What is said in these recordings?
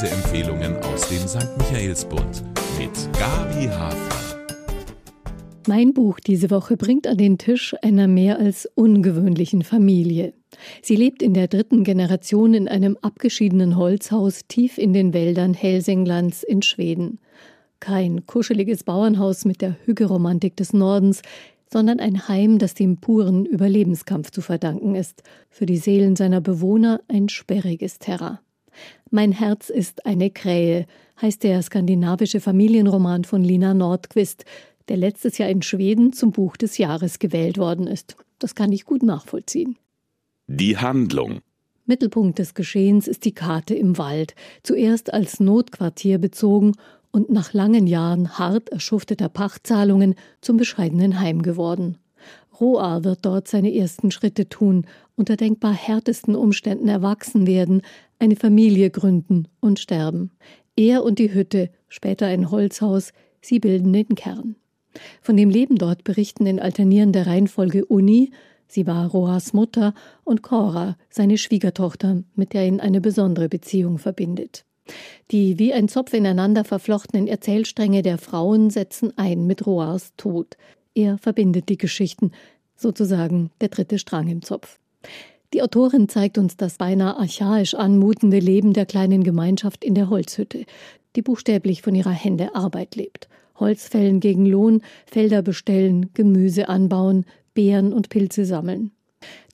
Leseempfehlungen aus dem St. Michaelsbund mit Gabi Hafner. Mein Buch diese Woche bringt an den Tisch einer mehr als ungewöhnlichen Familie. Sie lebt in der dritten Generation in einem abgeschiedenen Holzhaus tief in den Wäldern Helsinglands in Schweden. Kein kuscheliges Bauernhaus mit der Hügelromantik des Nordens, sondern ein Heim, das dem puren Überlebenskampf zu verdanken ist, für die Seelen seiner Bewohner ein sperriges Terrain. Mein Herz ist eine Krähe, heißt der skandinavische Familienroman von Lina Nordquist, der letztes Jahr in Schweden zum Buch des Jahres gewählt worden ist. Das kann ich gut nachvollziehen. Die Handlung. Mittelpunkt des Geschehens ist die Karte im Wald, zuerst als Notquartier bezogen und nach langen Jahren hart erschufteter Pachtzahlungen zum bescheidenen Heim geworden. Roar wird dort seine ersten Schritte tun, unter denkbar härtesten Umständen erwachsen werden, eine Familie gründen und sterben. Er und die Hütte, später ein Holzhaus, sie bilden den Kern. Von dem Leben dort berichten in alternierender Reihenfolge Uni, sie war Roas Mutter, und Cora, seine Schwiegertochter, mit der ihn eine besondere Beziehung verbindet. Die wie ein Zopf ineinander verflochtenen Erzählstränge der Frauen setzen ein mit Roars Tod. Er verbindet die Geschichten, sozusagen der dritte Strang im Zopf. Die Autorin zeigt uns das beinahe archaisch anmutende Leben der kleinen Gemeinschaft in der Holzhütte, die buchstäblich von ihrer Hände Arbeit lebt. Holz fällen gegen Lohn, Felder bestellen, Gemüse anbauen, Beeren und Pilze sammeln.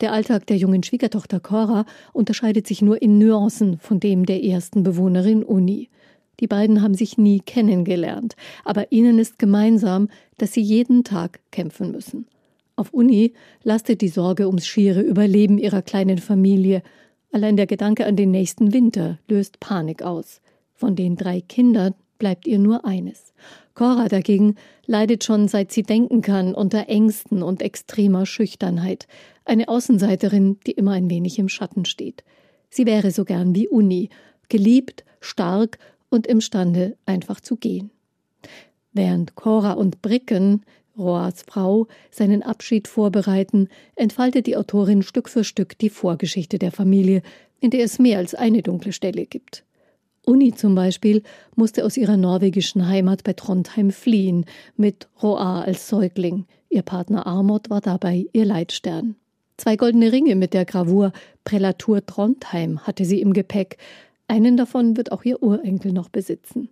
Der Alltag der jungen Schwiegertochter Cora unterscheidet sich nur in Nuancen von dem der ersten Bewohnerin Uni. Die beiden haben sich nie kennengelernt, aber ihnen ist gemeinsam, dass sie jeden Tag kämpfen müssen. Auf Uni lastet die Sorge ums schiere Überleben ihrer kleinen Familie. Allein der Gedanke an den nächsten Winter löst Panik aus. Von den drei Kindern bleibt ihr nur eines. Cora dagegen leidet schon seit sie denken kann unter Ängsten und extremer Schüchternheit. Eine Außenseiterin, die immer ein wenig im Schatten steht. Sie wäre so gern wie Uni, geliebt, stark und imstande, einfach zu gehen. Während Cora und Bricken, Roas Frau, seinen Abschied vorbereiten, entfaltet die Autorin Stück für Stück die Vorgeschichte der Familie, in der es mehr als eine dunkle Stelle gibt. Uni zum Beispiel musste aus ihrer norwegischen Heimat bei Trondheim fliehen, mit Roa als Säugling. Ihr Partner Armod war dabei ihr Leitstern. Zwei goldene Ringe mit der Gravur Prälatur Trondheim hatte sie im Gepäck. Einen davon wird auch ihr Urenkel noch besitzen.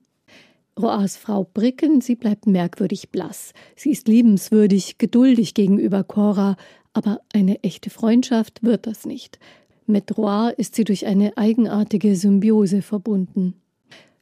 Roas Frau Bricken, sie bleibt merkwürdig blass. Sie ist liebenswürdig, geduldig gegenüber Cora, aber eine echte Freundschaft wird das nicht. Mit Roa ist sie durch eine eigenartige Symbiose verbunden.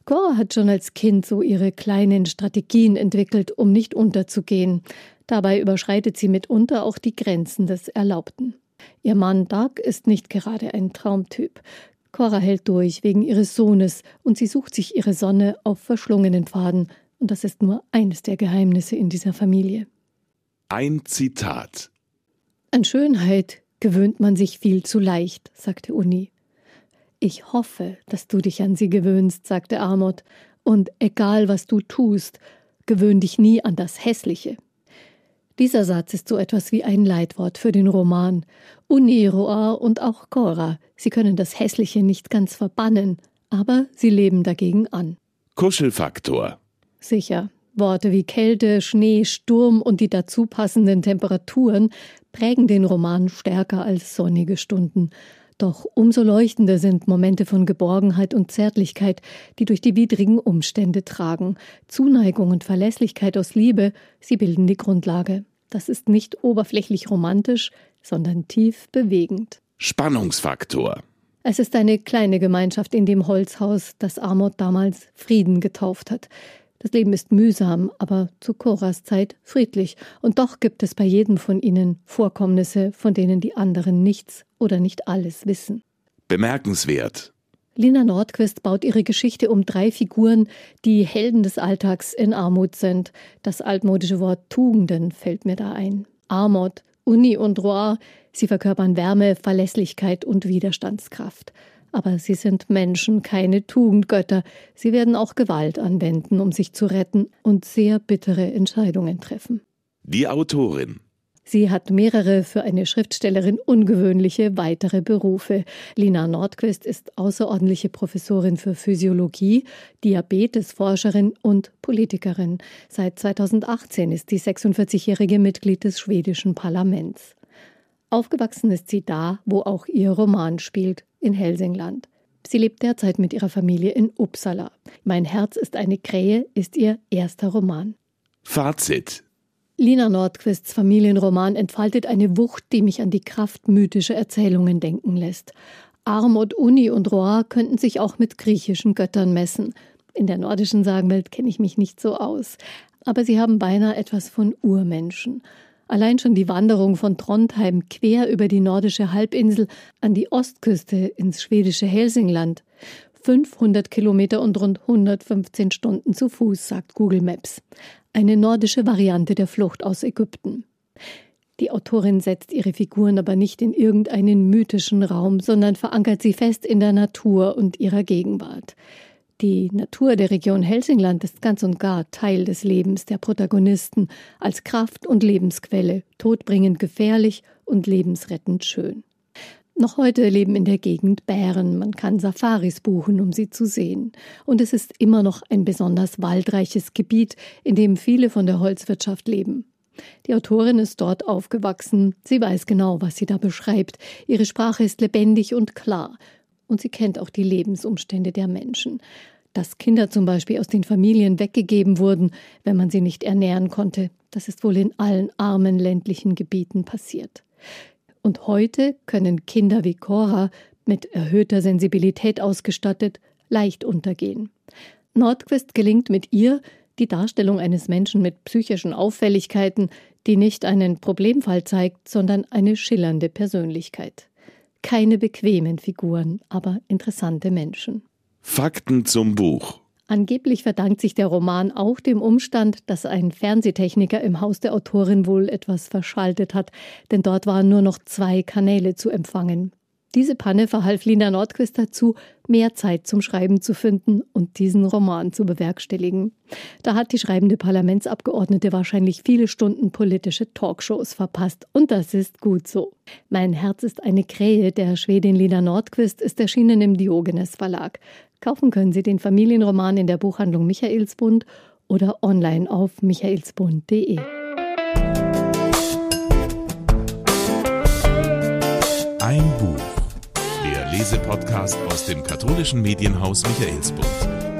Cora hat schon als Kind so ihre kleinen Strategien entwickelt, um nicht unterzugehen. Dabei überschreitet sie mitunter auch die Grenzen des Erlaubten. Ihr Mann Doug ist nicht gerade ein Traumtyp. Cora hält durch wegen ihres Sohnes und sie sucht sich ihre Sonne auf verschlungenen Pfaden. Und das ist nur eines der Geheimnisse in dieser Familie. Ein Zitat. An Schönheit gewöhnt man sich viel zu leicht, sagte Uni. Ich hoffe, dass du dich an sie gewöhnst, sagte Amot. Und egal was du tust, gewöhn dich nie an das Hässliche. Dieser Satz ist so etwas wie ein Leitwort für den Roman. Uni, Roar und auch Cora, sie können das Hässliche nicht ganz verbannen, aber sie leben dagegen an. Kuschelfaktor. Sicher. Worte wie Kälte, Schnee, Sturm und die dazu passenden Temperaturen prägen den Roman stärker als sonnige Stunden. Doch umso leuchtender sind Momente von Geborgenheit und Zärtlichkeit, die durch die widrigen Umstände tragen. Zuneigung und Verlässlichkeit aus Liebe, sie bilden die Grundlage. Das ist nicht oberflächlich romantisch, sondern tief bewegend. Spannungsfaktor. Es ist eine kleine Gemeinschaft in dem Holzhaus, das Amot damals Frieden getauft hat. Das Leben ist mühsam, aber zu Coras Zeit friedlich, und doch gibt es bei jedem von ihnen Vorkommnisse, von denen die anderen nichts oder nicht alles wissen. Bemerkenswert. Lina Nordquist baut ihre Geschichte um drei Figuren, die Helden des Alltags in Armut sind. Das altmodische Wort Tugenden fällt mir da ein. Armut, Uni und Roar, sie verkörpern Wärme, Verlässlichkeit und Widerstandskraft. Aber sie sind Menschen, keine Tugendgötter. Sie werden auch Gewalt anwenden, um sich zu retten und sehr bittere Entscheidungen treffen. Die Autorin Sie hat mehrere für eine Schriftstellerin ungewöhnliche weitere Berufe. Lina Nordquist ist außerordentliche Professorin für Physiologie, Diabetesforscherin und Politikerin. Seit 2018 ist die 46-jährige Mitglied des schwedischen Parlaments. Aufgewachsen ist sie da, wo auch ihr Roman spielt, in Helsingland. Sie lebt derzeit mit ihrer Familie in Uppsala. Mein Herz ist eine Krähe ist ihr erster Roman. Fazit Lina Nordquists Familienroman entfaltet eine Wucht, die mich an die Kraft mythischer Erzählungen denken lässt. Armut, Uni und Roar könnten sich auch mit griechischen Göttern messen. In der nordischen Sagenwelt kenne ich mich nicht so aus. Aber sie haben beinahe etwas von Urmenschen. Allein schon die Wanderung von Trondheim quer über die nordische Halbinsel an die Ostküste ins schwedische Helsingland. 500 Kilometer und rund 115 Stunden zu Fuß, sagt Google Maps eine nordische Variante der Flucht aus Ägypten. Die Autorin setzt ihre Figuren aber nicht in irgendeinen mythischen Raum, sondern verankert sie fest in der Natur und ihrer Gegenwart. Die Natur der Region Helsingland ist ganz und gar Teil des Lebens der Protagonisten, als Kraft und Lebensquelle, todbringend gefährlich und lebensrettend schön. Noch heute leben in der Gegend Bären. Man kann Safaris buchen, um sie zu sehen. Und es ist immer noch ein besonders waldreiches Gebiet, in dem viele von der Holzwirtschaft leben. Die Autorin ist dort aufgewachsen. Sie weiß genau, was sie da beschreibt. Ihre Sprache ist lebendig und klar. Und sie kennt auch die Lebensumstände der Menschen. Dass Kinder zum Beispiel aus den Familien weggegeben wurden, wenn man sie nicht ernähren konnte, das ist wohl in allen armen ländlichen Gebieten passiert. Und heute können Kinder wie Cora, mit erhöhter Sensibilität ausgestattet, leicht untergehen. Nordquist gelingt mit ihr die Darstellung eines Menschen mit psychischen Auffälligkeiten, die nicht einen Problemfall zeigt, sondern eine schillernde Persönlichkeit. Keine bequemen Figuren, aber interessante Menschen. Fakten zum Buch. Angeblich verdankt sich der Roman auch dem Umstand, dass ein Fernsehtechniker im Haus der Autorin wohl etwas verschaltet hat, denn dort waren nur noch zwei Kanäle zu empfangen. Diese Panne verhalf Lina Nordquist dazu, mehr Zeit zum Schreiben zu finden und diesen Roman zu bewerkstelligen. Da hat die schreibende Parlamentsabgeordnete wahrscheinlich viele Stunden politische Talkshows verpasst. Und das ist gut so. Mein Herz ist eine Krähe der Schwedin Lina Nordquist ist erschienen im Diogenes Verlag. Kaufen können Sie den Familienroman in der Buchhandlung Michaelsbund oder online auf michaelsbund.de. Lesepodcast aus dem katholischen Medienhaus Michaelsbund.